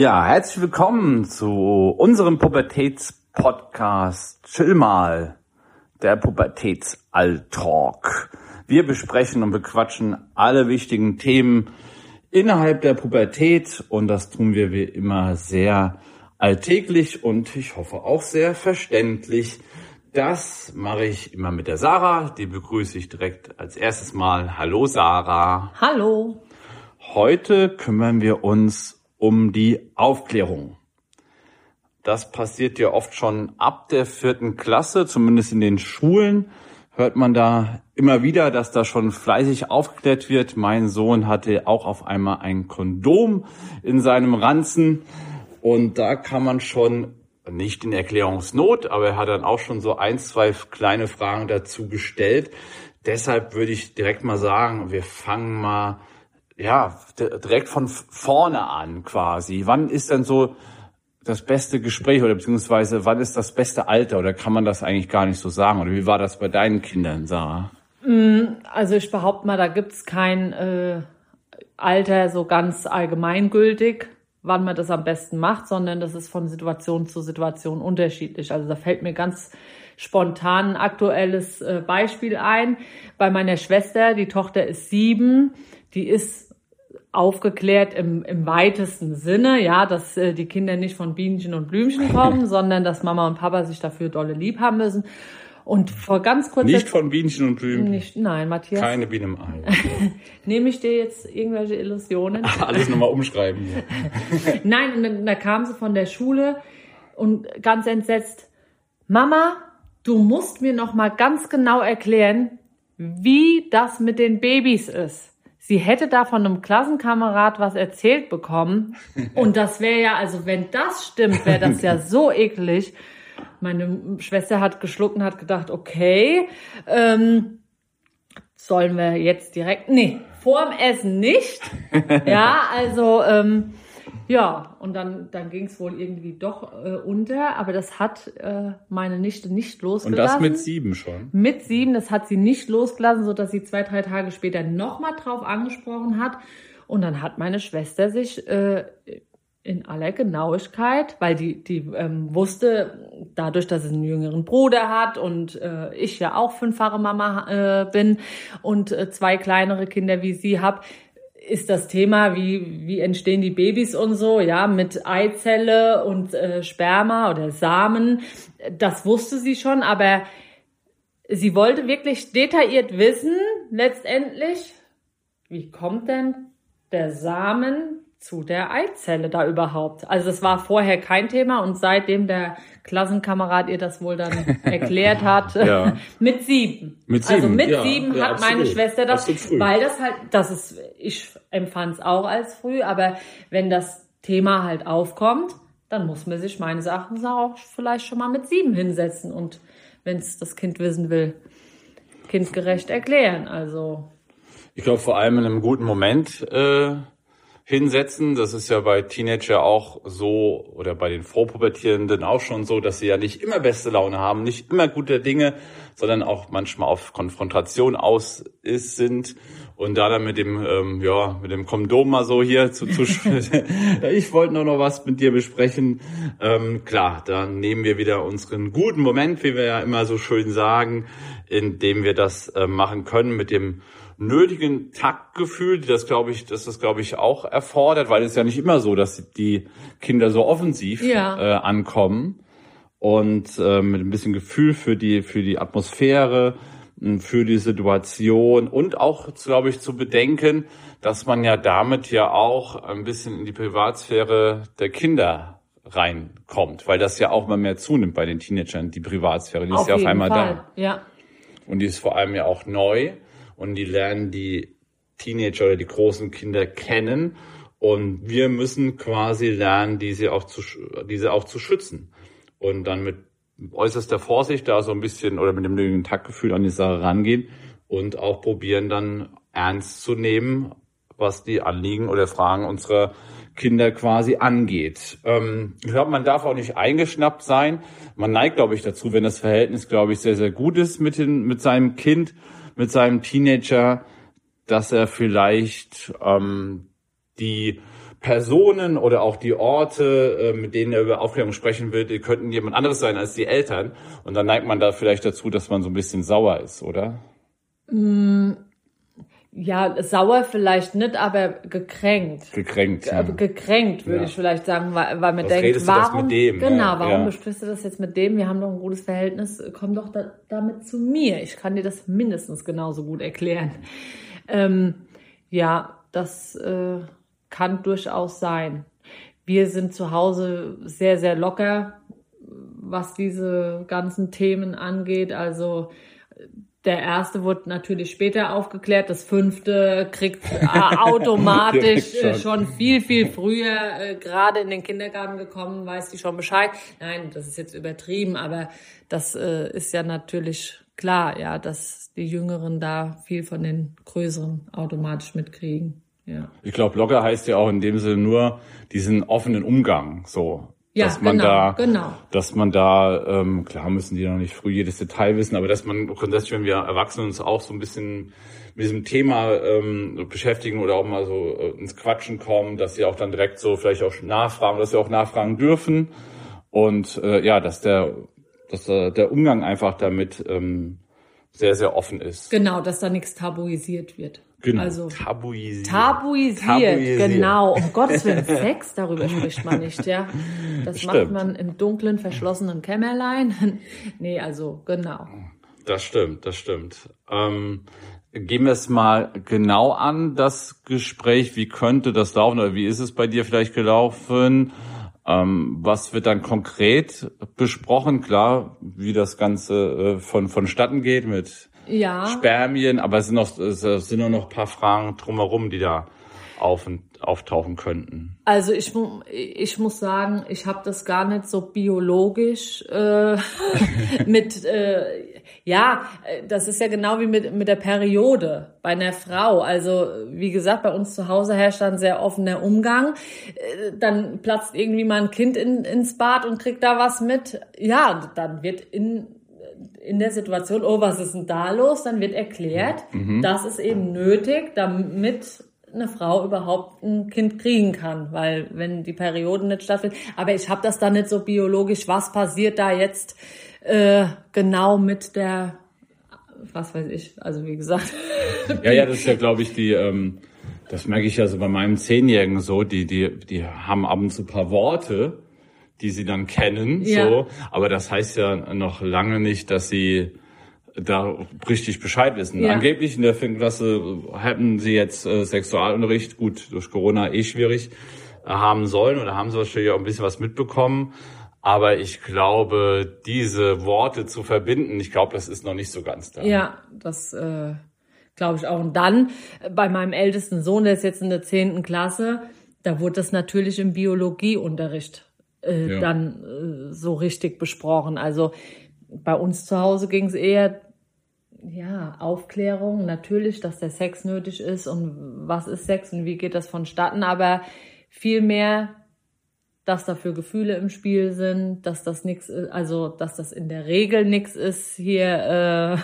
Ja, herzlich willkommen zu unserem Pubertätspodcast Chill mal, der Pubertätsalltalk. Wir besprechen und bequatschen alle wichtigen Themen innerhalb der Pubertät und das tun wir wie immer sehr alltäglich und ich hoffe auch sehr verständlich. Das mache ich immer mit der Sarah, die begrüße ich direkt als erstes Mal. Hallo Sarah. Hallo. Heute kümmern wir uns um die Aufklärung. Das passiert ja oft schon ab der vierten Klasse, zumindest in den Schulen hört man da immer wieder, dass da schon fleißig aufgeklärt wird. Mein Sohn hatte auch auf einmal ein Kondom in seinem Ranzen und da kann man schon nicht in Erklärungsnot, aber er hat dann auch schon so ein, zwei kleine Fragen dazu gestellt. Deshalb würde ich direkt mal sagen, wir fangen mal ja, direkt von vorne an quasi. Wann ist denn so das beste Gespräch oder beziehungsweise wann ist das beste Alter oder kann man das eigentlich gar nicht so sagen? Oder wie war das bei deinen Kindern, Sarah? Mm, also ich behaupte mal, da gibt's kein äh, Alter so ganz allgemeingültig, wann man das am besten macht, sondern das ist von Situation zu Situation unterschiedlich. Also da fällt mir ganz spontan ein aktuelles äh, Beispiel ein. Bei meiner Schwester, die Tochter ist sieben, die ist aufgeklärt im, im weitesten Sinne, ja, dass äh, die Kinder nicht von Bienchen und Blümchen kommen, sondern dass Mama und Papa sich dafür dolle lieb haben müssen. Und vor ganz kurzer Nicht von Bienchen und Blümchen. Nicht, nein, Matthias. Keine Biene im Ei. Nehme ich dir jetzt irgendwelche Illusionen? Ach, alles nochmal umschreiben. nein, und dann, da kam sie von der Schule und ganz entsetzt, Mama, du musst mir noch mal ganz genau erklären, wie das mit den Babys ist sie hätte da von einem Klassenkamerad was erzählt bekommen. Und das wäre ja, also wenn das stimmt, wäre das ja so eklig. Meine Schwester hat geschluckt und hat gedacht, okay, ähm, sollen wir jetzt direkt, nee, vorm Essen nicht. Ja, also ähm, ja, und dann, dann ging es wohl irgendwie doch äh, unter, aber das hat äh, meine Nichte nicht losgelassen. Und das mit sieben schon? Mit sieben, das hat sie nicht losgelassen, so dass sie zwei, drei Tage später nochmal drauf angesprochen hat. Und dann hat meine Schwester sich äh, in aller Genauigkeit, weil die, die ähm, wusste, dadurch, dass es einen jüngeren Bruder hat und äh, ich ja auch fünffache Mama äh, bin und äh, zwei kleinere Kinder wie sie hab, ist das Thema, wie, wie entstehen die Babys und so, ja, mit Eizelle und äh, Sperma oder Samen. Das wusste sie schon, aber sie wollte wirklich detailliert wissen, letztendlich, wie kommt denn der Samen zu der Eizelle da überhaupt? Also es war vorher kein Thema und seitdem der Klassenkamerad ihr das wohl dann erklärt hat, ja. mit sieben. Mit sieben. Also mit ja, sieben ja, hat absolut. meine Schwester das, weil das halt, das ist, ich empfand es auch als früh, aber wenn das Thema halt aufkommt, dann muss man sich meines Erachtens auch vielleicht schon mal mit sieben hinsetzen und wenn es das Kind wissen will, kindgerecht erklären. Also ich glaube vor allem in einem guten Moment äh, hinsetzen. Das ist ja bei Teenager auch so oder bei den Vorpubertierenden auch schon so, dass sie ja nicht immer beste Laune haben, nicht immer gute Dinge, sondern auch manchmal auf Konfrontation aus ist, sind und da dann mit dem ähm, ja mit dem Kondom mal so hier zu, zu ich wollte nur noch was mit dir besprechen ähm, klar dann nehmen wir wieder unseren guten Moment wie wir ja immer so schön sagen indem wir das äh, machen können mit dem nötigen Taktgefühl, das glaube ich, dass das glaube ich auch erfordert, weil es ja nicht immer so, dass die Kinder so offensiv ja. äh, ankommen und äh, mit ein bisschen Gefühl für die für die Atmosphäre, für die Situation und auch, glaube ich, zu bedenken, dass man ja damit ja auch ein bisschen in die Privatsphäre der Kinder reinkommt, weil das ja auch mal mehr zunimmt bei den Teenagern, die Privatsphäre, die auf ist ja auf einmal Fall. da. Ja. Und die ist vor allem ja auch neu und die lernen die Teenager oder die großen Kinder kennen und wir müssen quasi lernen, diese auch zu, diese auch zu schützen und dann mit äußerster Vorsicht da so ein bisschen oder mit dem nötigen Taktgefühl an die Sache rangehen und auch probieren dann ernst zu nehmen, was die Anliegen oder Fragen unserer Kinder quasi angeht. Ähm, ich glaube, man darf auch nicht eingeschnappt sein. Man neigt, glaube ich, dazu, wenn das Verhältnis, glaube ich, sehr, sehr gut ist mit, den, mit seinem Kind, mit seinem Teenager, dass er vielleicht ähm, die Personen oder auch die Orte, äh, mit denen er über Aufklärung sprechen will, die könnten jemand anderes sein als die Eltern. Und dann neigt man da vielleicht dazu, dass man so ein bisschen sauer ist, oder? Mm, ja, sauer vielleicht nicht, aber gekränkt. Gekränkt. Ja. Gekränkt, würde ja. ich vielleicht sagen, weil, weil man Was denkt, warum, dem, genau, ja, warum besprichst du das jetzt mit dem? Wir haben doch ein gutes Verhältnis, komm doch da, damit zu mir. Ich kann dir das mindestens genauso gut erklären. Ähm, ja, das äh, kann durchaus sein. Wir sind zu Hause sehr, sehr locker, was diese ganzen Themen angeht. Also der erste wurde natürlich später aufgeklärt, das fünfte kriegt äh, automatisch äh, schon. viel, viel früher äh, gerade in den Kindergarten gekommen, weiß die schon Bescheid. Nein, das ist jetzt übertrieben, aber das äh, ist ja natürlich klar, ja, dass die Jüngeren da viel von den Größeren automatisch mitkriegen. Ja. Ich glaube, locker heißt ja auch in dem Sinne nur diesen offenen Umgang, so. Ja, dass man genau, da, genau. dass man da, ähm, klar müssen die noch nicht früh jedes Detail wissen, aber dass man grundsätzlich, wenn wir Erwachsene uns auch so ein bisschen mit diesem Thema ähm, beschäftigen oder auch mal so äh, ins Quatschen kommen, dass sie auch dann direkt so vielleicht auch nachfragen, dass sie auch nachfragen dürfen und äh, ja, dass der, dass äh, der Umgang einfach damit ähm, sehr, sehr offen ist. Genau, dass da nichts tabuisiert wird. Genau. Also tabuisiert. tabuisiert. Tabuisiert, genau. Um Gottes Willen, Sex, darüber spricht man nicht, ja. Das Stimmt. macht man im dunklen, verschlossenen Kämmerlein. nee, also genau. Das stimmt, das stimmt. Ähm, gehen wir es mal genau an, das Gespräch. Wie könnte das laufen oder wie ist es bei dir vielleicht gelaufen? Ähm, was wird dann konkret besprochen? Klar, wie das Ganze äh, von vonstatten geht mit ja. Spermien, aber es sind noch es sind nur noch ein paar Fragen drumherum, die da auf und auftauchen könnten. Also ich, ich muss sagen, ich habe das gar nicht so biologisch äh, mit, äh, ja, das ist ja genau wie mit, mit der Periode bei einer Frau. Also wie gesagt, bei uns zu Hause herrscht dann sehr offener Umgang. Äh, dann platzt irgendwie mal ein Kind in, ins Bad und kriegt da was mit. Ja, dann wird in in der Situation, oh, was ist denn da los? Dann wird erklärt, mhm. das ist eben nötig, damit eine Frau überhaupt ein Kind kriegen kann, weil wenn die Perioden nicht stattfinden, aber ich habe das da nicht so biologisch, was passiert da jetzt äh, genau mit der, was weiß ich, also wie gesagt. Ja, ja, das ist ja, glaube ich, die, ähm, das merke ich ja so bei meinem Zehnjährigen so, die, die, die haben ab und zu ein paar Worte, die sie dann kennen, ja. so, aber das heißt ja noch lange nicht, dass sie da richtig Bescheid wissen. Ja. Angeblich in der Filmklasse hätten sie jetzt äh, Sexualunterricht, gut, durch Corona eh schwierig, äh, haben sollen oder haben sie wahrscheinlich auch ein bisschen was mitbekommen. Aber ich glaube, diese Worte zu verbinden, ich glaube, das ist noch nicht so ganz da. Ja, das äh, glaube ich auch. Und dann äh, bei meinem ältesten Sohn, der ist jetzt in der zehnten Klasse, da wurde das natürlich im Biologieunterricht äh, ja. dann äh, so richtig besprochen. Also bei uns zu Hause ging es eher ja, Aufklärung, natürlich, dass der Sex nötig ist und was ist Sex und wie geht das vonstatten, aber vielmehr, dass dafür Gefühle im Spiel sind, dass das nichts ist, also dass das in der Regel nichts ist hier,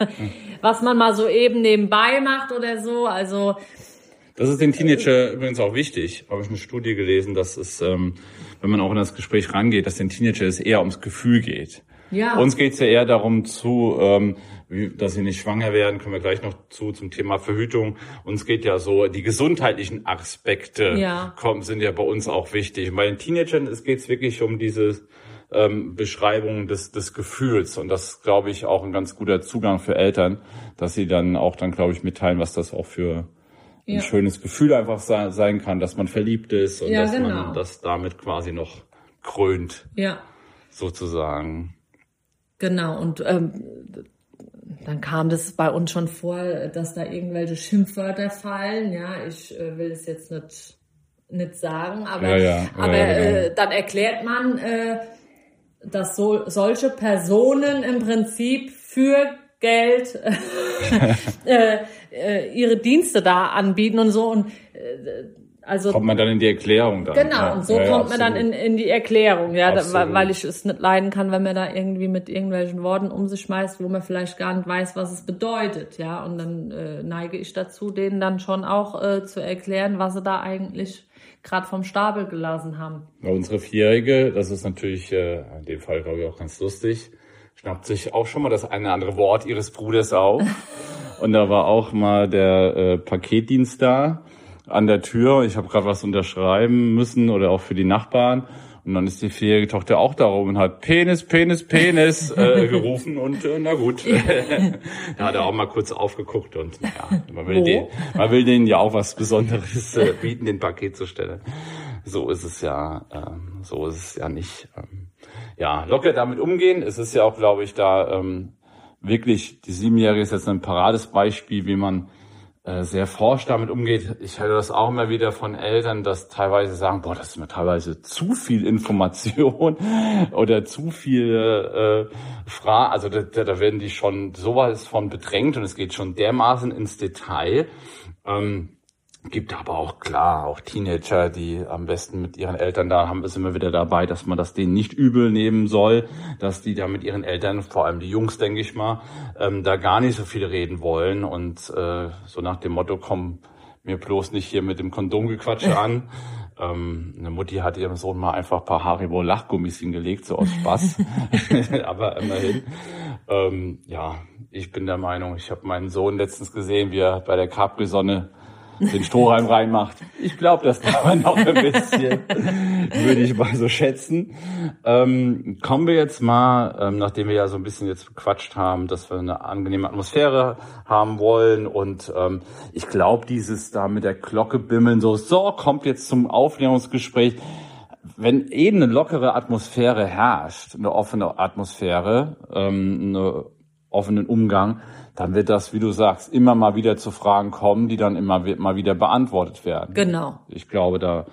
äh, was man mal so eben nebenbei macht oder so. Also das ist den Teenager übrigens auch wichtig. Habe ich eine Studie gelesen, dass es, ähm, wenn man auch in das Gespräch rangeht, dass den Teenager es eher ums Gefühl geht. Ja. Uns geht's ja eher darum zu, ähm, wie, dass sie nicht schwanger werden, kommen wir gleich noch zu zum Thema Verhütung. Uns geht ja so, die gesundheitlichen Aspekte ja. kommen, sind ja bei uns auch wichtig. Und bei den Teenagern geht es wirklich um diese ähm, Beschreibung des, des Gefühls. Und das ist, glaube ich, auch ein ganz guter Zugang für Eltern, dass sie dann auch dann, glaube ich, mitteilen, was das auch für ja. ein schönes Gefühl einfach sein kann, dass man verliebt ist und ja, dass genau. man das damit quasi noch krönt. Ja. Sozusagen. Genau, und ähm, dann kam das bei uns schon vor, dass da irgendwelche Schimpfwörter fallen. Ja, ich äh, will es jetzt nicht, nicht sagen, aber, ja, aber genau. äh, dann erklärt man, äh, dass so, solche Personen im Prinzip für Geld äh, äh, ihre Dienste da anbieten und so und äh, also kommt man dann in die Erklärung dann. Genau, ja. und so ja, kommt man dann in, in die Erklärung, ja, da, weil ich es nicht leiden kann, wenn man da irgendwie mit irgendwelchen Worten um sich schmeißt, wo man vielleicht gar nicht weiß, was es bedeutet, ja. Und dann äh, neige ich dazu, denen dann schon auch äh, zu erklären, was sie da eigentlich gerade vom Stapel gelassen haben. Ja, unsere Vierjährige, das ist natürlich äh, in dem Fall, glaube ich, auch ganz lustig, schnappt sich auch schon mal das eine andere Wort ihres Bruders auf. Und da war auch mal der äh, Paketdienst da an der Tür. Ich habe gerade was unterschreiben müssen oder auch für die Nachbarn. Und dann ist die vierjährige Tochter auch darum und hat Penis, Penis, Penis äh, gerufen und äh, na gut. da hat er auch mal kurz aufgeguckt und ja, man will, den, man will denen ja auch was Besonderes äh, bieten, den Paket zu stellen. So ist es ja, ähm, so ist es ja nicht. Ähm, ja, locker damit umgehen. Es ist ja auch, glaube ich, da ähm, wirklich, die Siebenjährige ist jetzt ein parades Beispiel, wie man äh, sehr forsch damit umgeht. Ich höre das auch immer wieder von Eltern, dass teilweise sagen, boah, das ist mir teilweise zu viel Information oder zu viele äh, Fragen. Also da, da werden die schon sowas von bedrängt und es geht schon dermaßen ins Detail. Ähm, Gibt aber auch klar, auch Teenager, die am besten mit ihren Eltern da haben, ist immer wieder dabei, dass man das denen nicht übel nehmen soll, dass die da mit ihren Eltern, vor allem die Jungs, denke ich mal, ähm, da gar nicht so viel reden wollen und äh, so nach dem Motto, komm mir bloß nicht hier mit dem Kondomgequatsche an. Ähm, eine Mutti hat ihrem Sohn mal einfach ein paar Haribo Lachgummis hingelegt, so aus Spaß. aber immerhin. Ähm, ja, ich bin der Meinung, ich habe meinen Sohn letztens gesehen, wie er bei der Capri-Sonne den Strohhalm reinmacht. Ich glaube, das dauert noch ein bisschen, würde ich mal so schätzen. Ähm, kommen wir jetzt mal, ähm, nachdem wir ja so ein bisschen jetzt bequatscht haben, dass wir eine angenehme Atmosphäre haben wollen und ähm, ich glaube, dieses da mit der Glocke bimmeln, so, so, kommt jetzt zum Aufklärungsgespräch. Wenn eben eine lockere Atmosphäre herrscht, eine offene Atmosphäre, ähm, einen offenen Umgang, dann wird das, wie du sagst, immer mal wieder zu Fragen kommen, die dann immer mal wieder beantwortet werden. Genau. Ich glaube, da,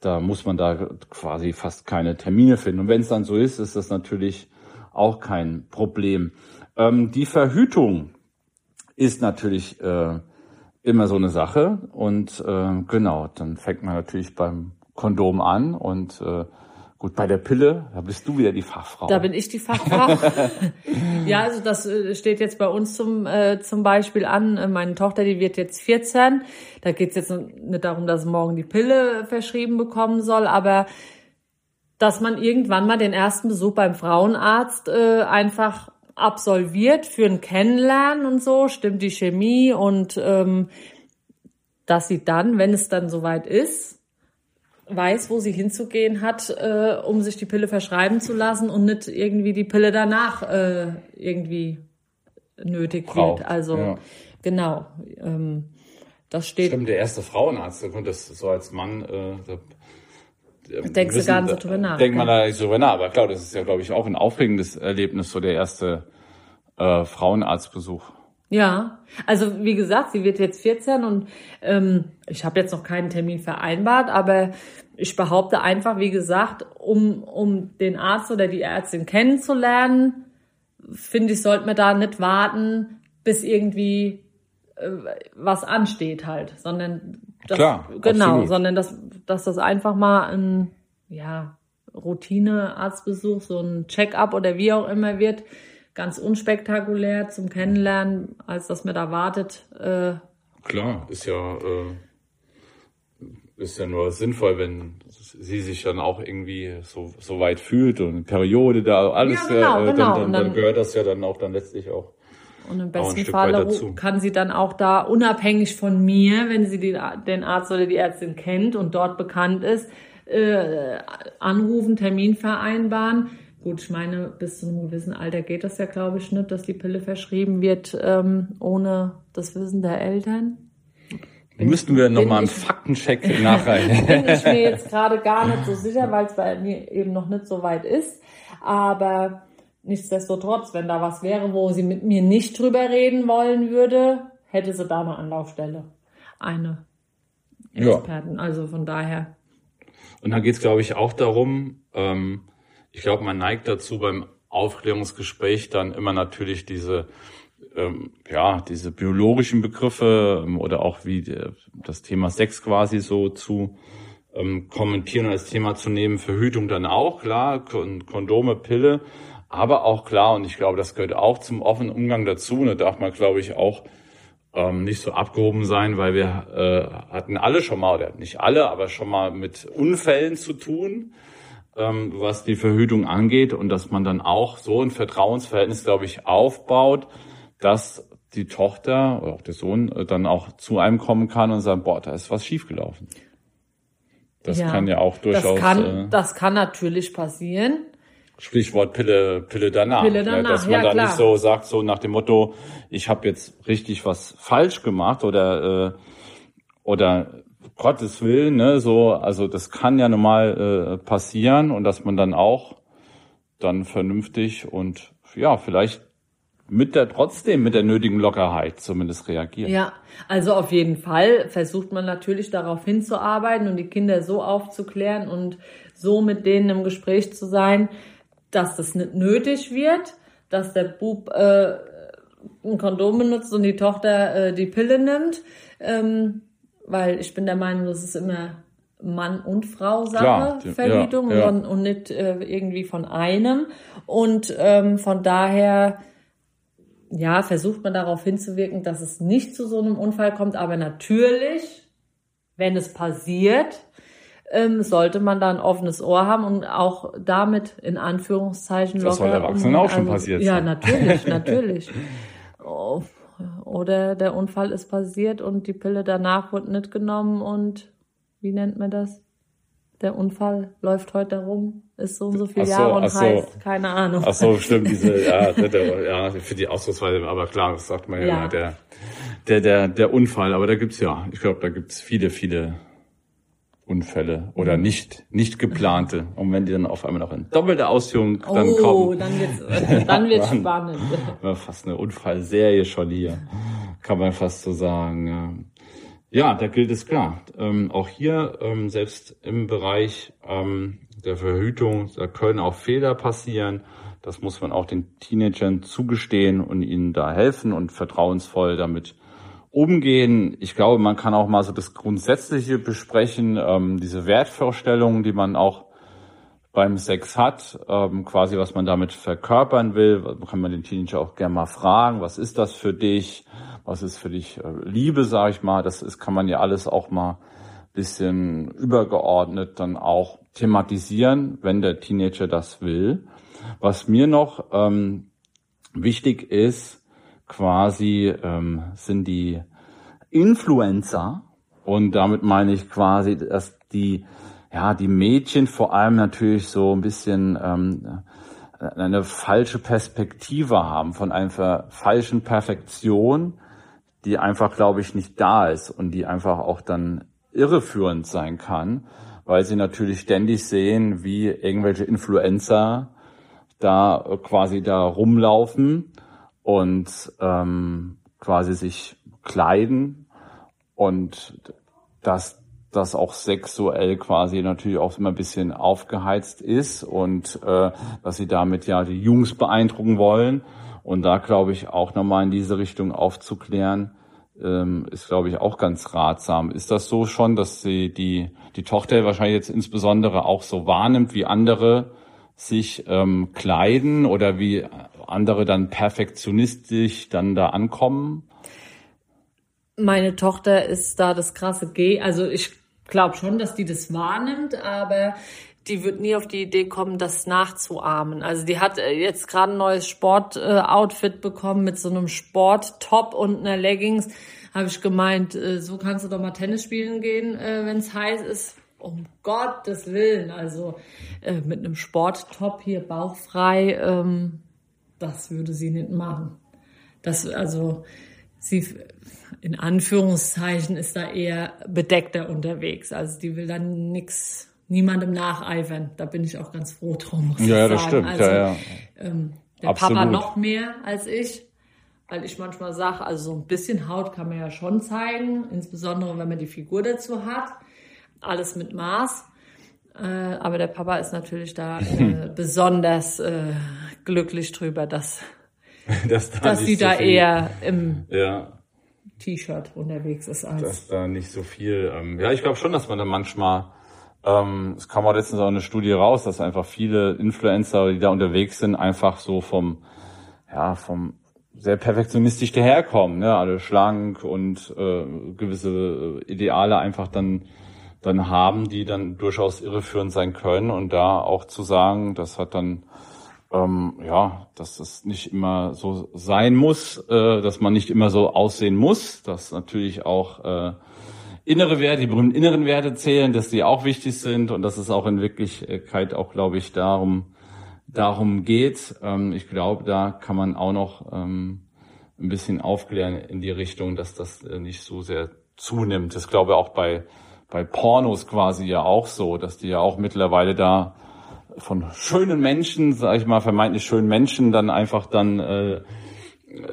da muss man da quasi fast keine Termine finden. Und wenn es dann so ist, ist das natürlich auch kein Problem. Ähm, die Verhütung ist natürlich äh, immer so eine Sache. Und äh, genau, dann fängt man natürlich beim Kondom an und äh, Gut, bei der Pille, da bist du wieder die Fachfrau. Da bin ich die Fachfrau. ja, also das äh, steht jetzt bei uns zum, äh, zum Beispiel an. Äh, meine Tochter, die wird jetzt 14. Da geht es jetzt nicht darum, dass sie morgen die Pille verschrieben bekommen soll, aber dass man irgendwann mal den ersten Besuch beim Frauenarzt äh, einfach absolviert für ein Kennenlernen und so, stimmt die Chemie und ähm, dass sie dann, wenn es dann soweit ist, weiß, wo sie hinzugehen hat, äh, um sich die Pille verschreiben zu lassen und nicht irgendwie die Pille danach äh, irgendwie nötig Braucht, wird. Also ja. genau. Ähm, das steht. Stimmt, der erste Frauenarzt, der konnte das so als Mann. Äh, da, Denkst wissen, du gar nicht so drüber nach? Denkt man da nicht so drüber nach, aber klar, das ist ja, glaube ich, auch ein aufregendes Erlebnis, so der erste äh, Frauenarztbesuch. Ja, also wie gesagt, sie wird jetzt 14 und ähm, ich habe jetzt noch keinen Termin vereinbart, aber ich behaupte einfach, wie gesagt, um, um den Arzt oder die Ärztin kennenzulernen, finde ich, sollte man da nicht warten, bis irgendwie äh, was ansteht halt, sondern das, Klar, genau, absolut. sondern dass, dass das einfach mal ein ja, Routine-Arztbesuch, so ein Check-up oder wie auch immer wird, ganz unspektakulär zum Kennenlernen, als dass man da wartet. Äh, Klar, ist ja äh, ist ja nur sinnvoll, wenn sie sich dann auch irgendwie so, so weit fühlt und Periode da alles, ja, genau, äh, dann, genau. dann, dann, gehört das ja dann auch dann letztlich auch. Und im besten Fall kann sie dann auch da unabhängig von mir, wenn sie den, den Arzt oder die Ärztin kennt und dort bekannt ist, äh, anrufen, Termin vereinbaren Gut, ich meine, bis zu einem gewissen Alter geht das ja, glaube ich, nicht, dass die Pille verschrieben wird ähm, ohne das Wissen der Eltern. Bin Müssten wir nochmal einen Faktencheck nachreichen. bin ich mir jetzt gerade gar nicht so sicher, weil es bei mir eben noch nicht so weit ist. Aber nichtsdestotrotz, wenn da was wäre, wo sie mit mir nicht drüber reden wollen würde, hätte sie da eine Anlaufstelle. Eine Experten. Ja. Also von daher. Und dann geht es, glaube ich, auch darum, ähm, ich glaube, man neigt dazu beim Aufklärungsgespräch dann immer natürlich diese ähm, ja diese biologischen Begriffe ähm, oder auch wie äh, das Thema Sex quasi so zu ähm, kommentieren und als Thema zu nehmen. Verhütung dann auch klar, Kondome, Pille, aber auch klar und ich glaube, das gehört auch zum offenen Umgang dazu. Und da darf man, glaube ich, auch ähm, nicht so abgehoben sein, weil wir äh, hatten alle schon mal, oder nicht alle, aber schon mal mit Unfällen zu tun, ähm, was die Verhütung angeht und dass man dann auch so ein Vertrauensverhältnis, glaube ich, aufbaut, dass die Tochter oder auch der Sohn äh, dann auch zu einem kommen kann und sagen, boah, da ist was schiefgelaufen. Das ja, kann ja auch durchaus. Das kann, äh, das kann natürlich passieren. Stichwort Pille, Pille danach. Pille danach, ja, dass man ja, dann klar. nicht so sagt, so nach dem Motto, ich habe jetzt richtig was falsch gemacht oder äh, oder Gottes Willen, ne, so, also das kann ja normal äh, passieren und dass man dann auch dann vernünftig und ja, vielleicht mit der trotzdem mit der nötigen Lockerheit zumindest reagiert. Ja, also auf jeden Fall versucht man natürlich darauf hinzuarbeiten und die Kinder so aufzuklären und so mit denen im Gespräch zu sein, dass das nicht nötig wird, dass der Bub äh, ein Kondom benutzt und die Tochter äh, die Pille nimmt, ähm, weil ich bin der Meinung, das ist immer Mann und Frau Sache, Verhütung ja, ja. Und, und, nicht äh, irgendwie von einem. Und ähm, von daher ja, versucht man darauf hinzuwirken, dass es nicht zu so einem Unfall kommt. Aber natürlich, wenn es passiert, ähm, sollte man da ein offenes Ohr haben und auch damit in Anführungszeichen das locker. Das soll Erwachsenen auch schon also, passiert Ja, natürlich, natürlich. Oh, oder der Unfall ist passiert und die Pille danach wurde nicht genommen und wie nennt man das? Der Unfall läuft heute herum, ist so und so viele so, Jahre und so. heißt, keine Ahnung. Ach so, stimmt, diese, ja, der, ja, für die Ausdrucksweise, aber klar, das sagt man ja, ja der, der, der, der Unfall, aber da gibt's ja, ich glaube, da gibt's viele, viele Unfälle oder mhm. nicht nicht geplante. Und wenn die dann auf einmal noch in doppelte Ausführung dann oh, kommen. Oh, dann wird's, dann wird's spannend. Fast eine Unfallserie schon hier, kann man fast so sagen. Ja, da gilt es klar. Ähm, auch hier, ähm, selbst im Bereich ähm, der Verhütung, da können auch Fehler passieren. Das muss man auch den Teenagern zugestehen und ihnen da helfen und vertrauensvoll damit umgehen. Ich glaube, man kann auch mal so das Grundsätzliche besprechen, ähm, diese Wertvorstellungen, die man auch beim Sex hat, ähm, quasi was man damit verkörpern will, kann man den Teenager auch gerne mal fragen, was ist das für dich, was ist für dich äh, Liebe, sage ich mal, das ist, kann man ja alles auch mal bisschen übergeordnet dann auch thematisieren, wenn der Teenager das will. Was mir noch ähm, wichtig ist, quasi ähm, sind die Influencer. Und damit meine ich quasi, dass die ja die Mädchen vor allem natürlich so ein bisschen ähm, eine falsche Perspektive haben von einer falschen Perfektion, die einfach, glaube ich, nicht da ist und die einfach auch dann irreführend sein kann, weil sie natürlich ständig sehen, wie irgendwelche Influencer da quasi da rumlaufen und ähm, quasi sich kleiden und dass das auch sexuell quasi natürlich auch immer ein bisschen aufgeheizt ist und äh, dass sie damit ja die Jungs beeindrucken wollen. Und da glaube ich auch nochmal in diese Richtung aufzuklären, ähm, ist glaube ich auch ganz ratsam. Ist das so schon, dass sie die, die Tochter wahrscheinlich jetzt insbesondere auch so wahrnimmt, wie andere sich ähm, kleiden oder wie andere dann perfektionistisch dann da ankommen? Meine Tochter ist da das krasse G. Also ich glaube schon, dass die das wahrnimmt, aber die wird nie auf die Idee kommen, das nachzuahmen. Also die hat äh, jetzt gerade ein neues Sportoutfit äh, bekommen mit so einem Sporttop und einer Leggings. Habe ich gemeint, äh, so kannst du doch mal Tennis spielen gehen, wenn es heiß ist um Gottes Willen, also äh, mit einem Sporttop hier bauchfrei, ähm, das würde sie nicht machen. Das, also, sie, in Anführungszeichen, ist da eher bedeckter unterwegs. Also, die will dann nix, niemandem nacheifern. Da bin ich auch ganz froh drum, muss ja, ich das sagen. Stimmt. Also, ja, ja. Ähm, der Absolut. Papa noch mehr als ich. Weil ich manchmal sage, also so ein bisschen Haut kann man ja schon zeigen, insbesondere wenn man die Figur dazu hat alles mit Maß. Äh, aber der Papa ist natürlich da äh, besonders äh, glücklich drüber, dass, das da dass sie so da viel, eher im ja. T-Shirt unterwegs ist. Als dass da nicht so viel. Ähm, ja, ich glaube schon, dass man da manchmal ähm, es kam auch letztens auch eine Studie raus, dass einfach viele Influencer, die da unterwegs sind, einfach so vom, ja, vom sehr perfektionistisch daherkommen, ne? alle schlank und äh, gewisse Ideale einfach dann dann haben, die dann durchaus irreführend sein können und da auch zu sagen, das hat dann ähm, ja, dass das nicht immer so sein muss, äh, dass man nicht immer so aussehen muss, dass natürlich auch äh, innere Werte, die berühmten inneren Werte zählen, dass die auch wichtig sind und dass es auch in Wirklichkeit auch, glaube ich, darum darum geht. Ähm, ich glaube, da kann man auch noch ähm, ein bisschen aufklären in die Richtung, dass das äh, nicht so sehr zunimmt. Das glaube ich auch bei bei Pornos quasi ja auch so, dass die ja auch mittlerweile da von schönen Menschen, sage ich mal, vermeintlich schönen Menschen dann einfach dann äh,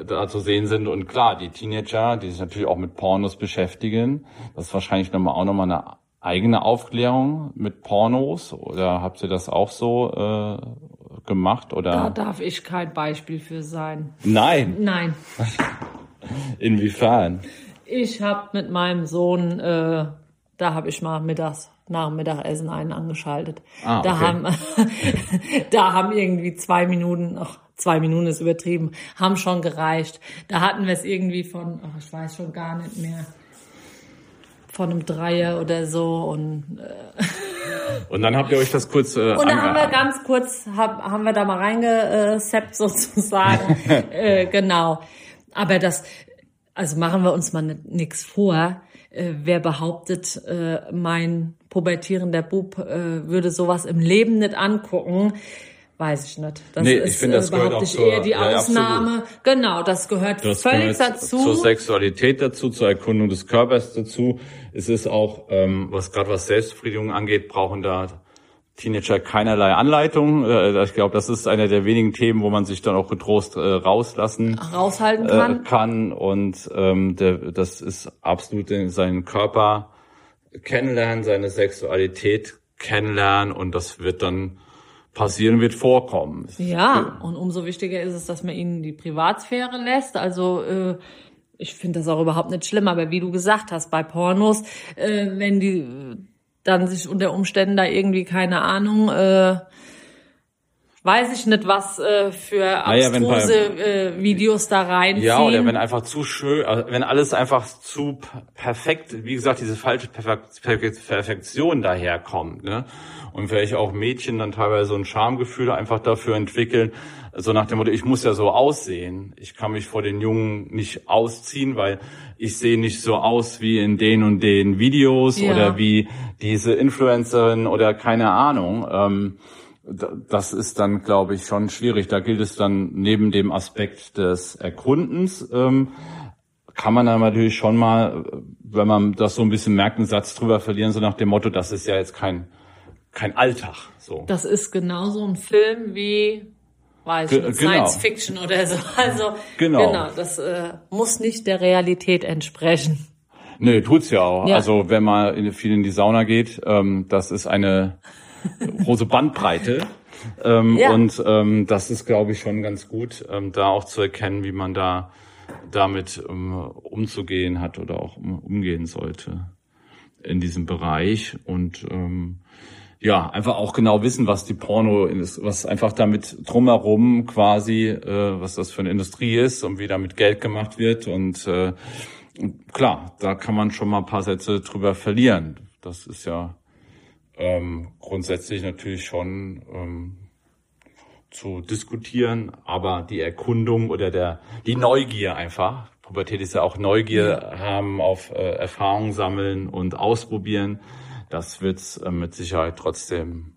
da zu sehen sind. Und klar, die Teenager, die sich natürlich auch mit Pornos beschäftigen, das ist wahrscheinlich nochmal auch nochmal eine eigene Aufklärung mit Pornos. Oder habt ihr das auch so äh, gemacht? Oder? Da darf ich kein Beispiel für sein. Nein. Nein. Inwiefern? Ich habe mit meinem Sohn, äh, da habe ich mal mittags nach dem Mittagessen einen angeschaltet. Ah, okay. Da haben da haben irgendwie zwei Minuten, ach, zwei Minuten ist übertrieben, haben schon gereicht. Da hatten wir es irgendwie von, ach, ich weiß schon gar nicht mehr, von einem Dreier oder so und äh, und dann habt ihr euch das kurz äh, und dann haben wir ganz kurz hab, haben wir da mal reingeseppt sozusagen äh, genau aber das also machen wir uns mal nichts vor äh, wer behauptet, äh, mein pubertierender Bub äh, würde sowas im Leben nicht angucken, weiß ich nicht. Das nee, ist ich finde, das gehört auch zur, eher die Ausnahme. Ja, genau, das gehört das völlig gehört dazu. Zur Sexualität dazu, zur Erkundung des Körpers dazu. Es ist auch, ähm, was gerade was Selbstbefriedigung angeht, brauchen da Teenager keinerlei Anleitung. Äh, ich glaube, das ist einer der wenigen Themen, wo man sich dann auch getrost äh, rauslassen raushalten kann. Äh, kann. Und ähm, der, das ist absolut in seinen Körper kennenlernen, seine Sexualität kennenlernen und das wird dann passieren, wird vorkommen. Ja, und umso wichtiger ist es, dass man ihnen die Privatsphäre lässt. Also äh, ich finde das auch überhaupt nicht schlimm, aber wie du gesagt hast, bei Pornos, äh, wenn die dann sich unter Umständen da irgendwie, keine Ahnung, äh, weiß ich nicht, was äh, für abstruse naja, äh, Videos da reinziehen. Ja, oder wenn einfach zu schön, also wenn alles einfach zu perfekt, wie gesagt, diese falsche Perfektion daherkommt, ne? Und vielleicht auch Mädchen dann teilweise so ein Schamgefühl einfach dafür entwickeln, so nach dem Motto, ich muss ja so aussehen. Ich kann mich vor den Jungen nicht ausziehen, weil ich sehe nicht so aus wie in den und den Videos ja. oder wie diese Influencerin oder keine Ahnung. Ähm, das ist dann, glaube ich, schon schwierig. Da gilt es dann neben dem Aspekt des Erkundens, ähm, kann man dann natürlich schon mal, wenn man das so ein bisschen merkt, einen Satz drüber verlieren, so nach dem Motto, das ist ja jetzt kein, kein Alltag. So. Das ist genauso ein Film wie weiß ich, genau. Science Fiction oder so. Also genau, genau das äh, muss nicht der Realität entsprechen. Nö, tut's ja auch. Ja. Also wenn man in, viel in die Sauna geht, ähm, das ist eine große Bandbreite. Ähm, ja. Und ähm, das ist, glaube ich, schon ganz gut, ähm, da auch zu erkennen, wie man da damit ähm, umzugehen hat oder auch um, umgehen sollte in diesem Bereich. Und ähm, ja, einfach auch genau wissen, was die Porno ist, was einfach damit drumherum quasi, äh, was das für eine Industrie ist und wie damit Geld gemacht wird. Und äh, klar, da kann man schon mal ein paar Sätze drüber verlieren. Das ist ja ähm, grundsätzlich natürlich schon ähm, zu diskutieren, aber die Erkundung oder der die Neugier einfach. Pubertät ist ja auch Neugier haben auf äh, Erfahrung sammeln und ausprobieren das wird es äh, mit Sicherheit trotzdem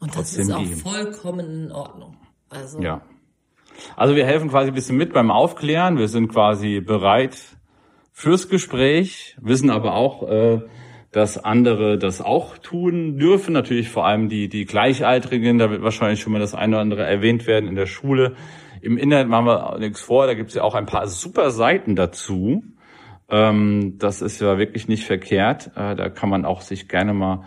Und das trotzdem ist auch geben. vollkommen in Ordnung. Also. Ja. Also wir helfen quasi ein bisschen mit beim Aufklären. Wir sind quasi bereit fürs Gespräch, wissen aber auch, äh, dass andere das auch tun dürfen. Natürlich vor allem die, die Gleichaltrigen, da wird wahrscheinlich schon mal das eine oder andere erwähnt werden in der Schule. Im Internet machen wir nichts vor, da gibt es ja auch ein paar super Seiten dazu. Ähm, das ist ja wirklich nicht verkehrt. Äh, da kann man auch sich gerne mal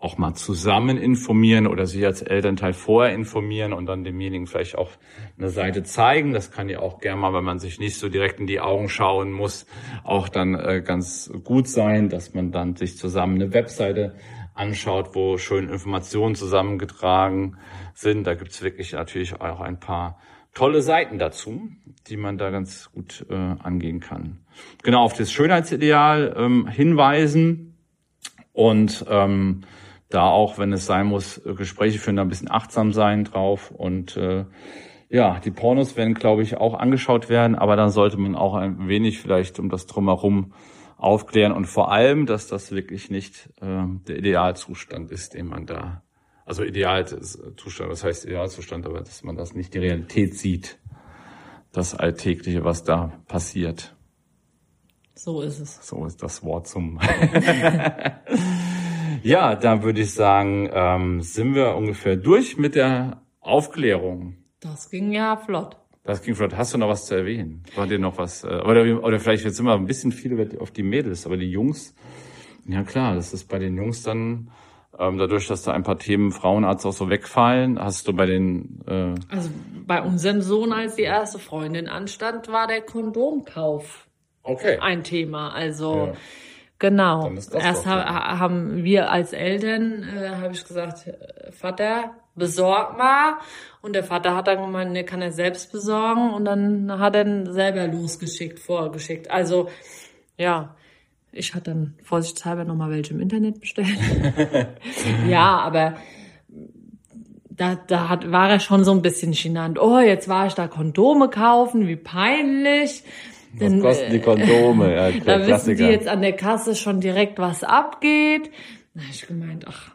auch mal zusammen informieren oder sich als Elternteil vorher informieren und dann demjenigen vielleicht auch eine Seite zeigen. Das kann ja auch gerne mal, wenn man sich nicht so direkt in die Augen schauen muss, auch dann äh, ganz gut sein, dass man dann sich zusammen eine Webseite anschaut, wo schön Informationen zusammengetragen sind. Da gibt's wirklich natürlich auch ein paar tolle Seiten dazu, die man da ganz gut äh, angehen kann. Genau, auf das Schönheitsideal ähm, hinweisen und ähm, da auch, wenn es sein muss, Gespräche führen, da ein bisschen achtsam sein drauf und äh, ja, die Pornos werden, glaube ich, auch angeschaut werden, aber dann sollte man auch ein wenig vielleicht um das drumherum aufklären und vor allem, dass das wirklich nicht äh, der Idealzustand ist, den man da, also Idealzustand, was heißt Idealzustand, aber dass man das nicht die Realität sieht, das Alltägliche, was da passiert. So ist es. So ist das Wort zum. ja, da würde ich sagen, ähm, sind wir ungefähr durch mit der Aufklärung. Das ging ja flott. Das ging flott. Hast du noch was zu erwähnen? War dir noch was? Äh, oder, oder vielleicht jetzt immer ein bisschen viel auf die Mädels, aber die Jungs, ja klar, das ist bei den Jungs dann ähm, dadurch, dass da ein paar Themen Frauenarzt auch so wegfallen, hast du bei den äh Also bei unserem Sohn, als die erste Freundin anstand, war der Kondomkauf okay. ein Thema. Also ja. Genau. Erst ha haben wir als Eltern, äh, habe ich gesagt, Vater, besorg mal. Und der Vater hat dann gemeint, ne, kann er selbst besorgen. Und dann hat er selber losgeschickt, vorgeschickt. Also, ja, ich hatte dann vorsichtshalber nochmal welche im Internet bestellt. ja, aber da, da hat, war er schon so ein bisschen chinant. Oh, jetzt war ich da Kondome kaufen, wie peinlich. Was Denn, kosten die Kondome? Ja, da wissen die jetzt an der Kasse schon direkt, was abgeht. Da habe ich gemeint, ach,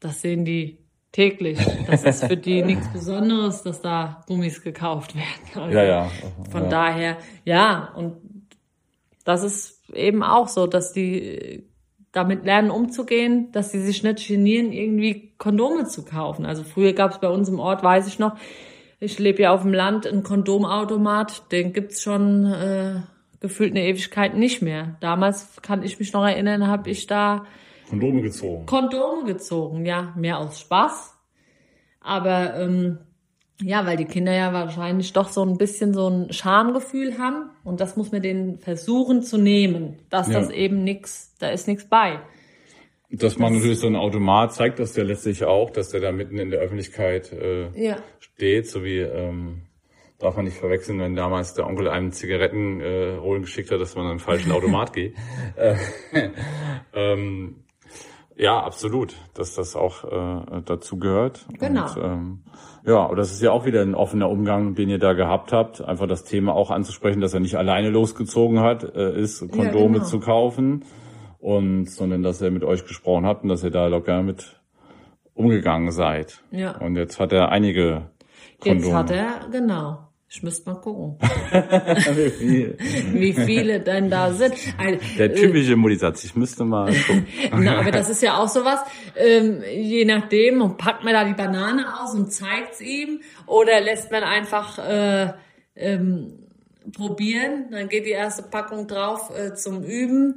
das sehen die täglich. Das ist für die nichts Besonderes, dass da Gummis gekauft werden. Also ja, ja. Von ja. daher, ja, und das ist eben auch so, dass die damit lernen umzugehen, dass sie sich nicht genieren, irgendwie Kondome zu kaufen. Also früher gab es bei uns im Ort, weiß ich noch, ich lebe ja auf dem Land, ein Kondomautomat, den gibt's schon äh, gefühlt eine Ewigkeit nicht mehr. Damals kann ich mich noch erinnern, habe ich da Kondome gezogen. Kondome gezogen, ja, mehr aus Spaß. Aber ähm, ja, weil die Kinder ja wahrscheinlich doch so ein bisschen so ein Schamgefühl haben und das muss man denen versuchen zu nehmen, dass ja. das eben nix, da ist nichts bei. Dass man das, natürlich so ein Automat zeigt das ja letztlich auch, dass der da mitten in der Öffentlichkeit äh, ja. steht, so wie ähm, darf man nicht verwechseln, wenn damals der Onkel einem Zigaretten äh, holen geschickt hat, dass man an einen falschen Automat geht. Äh, ähm, ja, absolut, dass das auch äh, dazu gehört. Genau. Und, ähm, ja, aber das ist ja auch wieder ein offener Umgang, den ihr da gehabt habt. Einfach das Thema auch anzusprechen, dass er nicht alleine losgezogen hat, äh, ist, Kondome ja, genau. zu kaufen, und sondern dass er mit euch gesprochen hat und dass ihr da locker mit umgegangen seid. Ja. Und jetzt hat er einige Kondome. Jetzt hat er, genau. Ich müsste mal gucken. Wie, viele? Wie viele denn da sind. Also, Der typische äh, Mutti-Satz, ich müsste mal gucken. Na, aber das ist ja auch sowas, ähm, je nachdem, packt man da die Banane aus und zeigt's ihm oder lässt man einfach äh, ähm, probieren, dann geht die erste Packung drauf äh, zum Üben.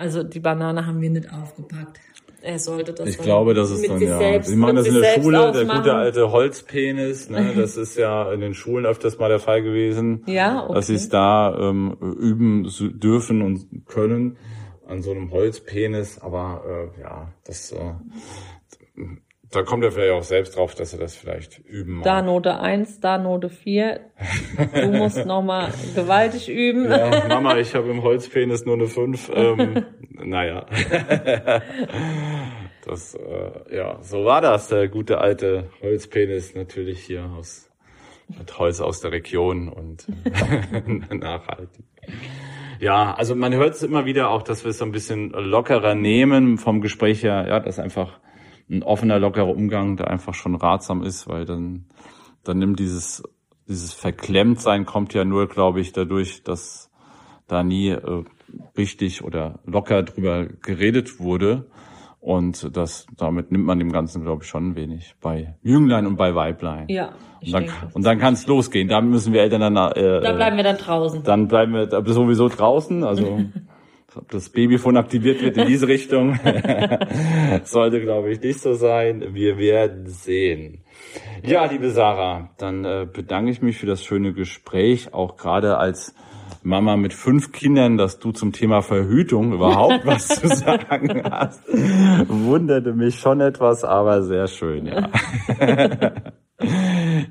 Also die Banane haben wir nicht aufgepackt er sollte das. Ich glaube, das ist dann ja. Selbst, ich meine, das in der Schule, der gute alte Holzpenis, ne, das ist ja in den Schulen öfters mal der Fall gewesen. Ja, okay. Dass sie es da ähm, üben dürfen und können an so einem Holzpenis, aber äh, ja, das äh, da kommt er vielleicht auch selbst drauf, dass er das vielleicht üben mag. Da Note 1, da Note 4. Du musst nochmal gewaltig üben. Ja, Mama, ich habe im Holzpenis nur eine 5. Ähm, naja. Das, äh, ja, so war das, der gute alte Holzpenis natürlich hier aus mit Holz aus der Region und äh, nachhaltig. Ja, also man hört es immer wieder auch, dass wir es so ein bisschen lockerer nehmen vom Gespräch her, ja, dass einfach ein offener, lockerer Umgang da einfach schon ratsam ist, weil dann, dann nimmt dieses, dieses Verklemmtsein kommt ja nur, glaube ich, dadurch, dass da nie äh, richtig oder locker drüber geredet wurde. Und das, damit nimmt man dem Ganzen, glaube ich, schon ein wenig bei Jünglein und bei Weiblein. Ja. Und dann, und dann kann es losgehen. Da müssen wir Eltern dann. Äh, da bleiben wir dann draußen. Dann bleiben wir sowieso draußen. Also ob das Babyphone aktiviert wird in diese Richtung, sollte, glaube ich, nicht so sein. Wir werden sehen. Ja, liebe Sarah, dann äh, bedanke ich mich für das schöne Gespräch, auch gerade als Mama mit fünf Kindern, dass du zum Thema Verhütung überhaupt was zu sagen hast. Wunderte mich schon etwas, aber sehr schön, ja.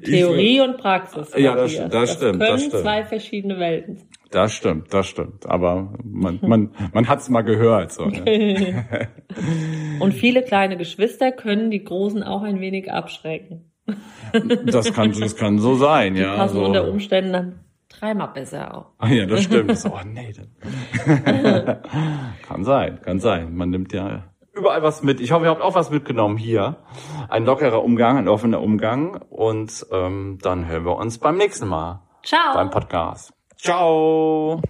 Theorie und Praxis. Ja, das- Matthias. das stimmt, können das stimmt. zwei verschiedene Welten. Das stimmt, das stimmt. Aber man, man, man hat's mal gehört. So, ne? Und viele kleine Geschwister können die Großen auch ein wenig abschrecken. Das kann, das kann so sein, ja. Passen so. unter Umständen dann dreimal besser auf. Ah, ja, das stimmt. So, oh nee. Dann. kann sein, kann sein. Man nimmt ja überall was mit. Ich hoffe, ihr habt auch was mitgenommen hier. Ein lockerer Umgang, ein offener Umgang. Und ähm, dann hören wir uns beim nächsten Mal Ciao. beim Podcast. Ciao.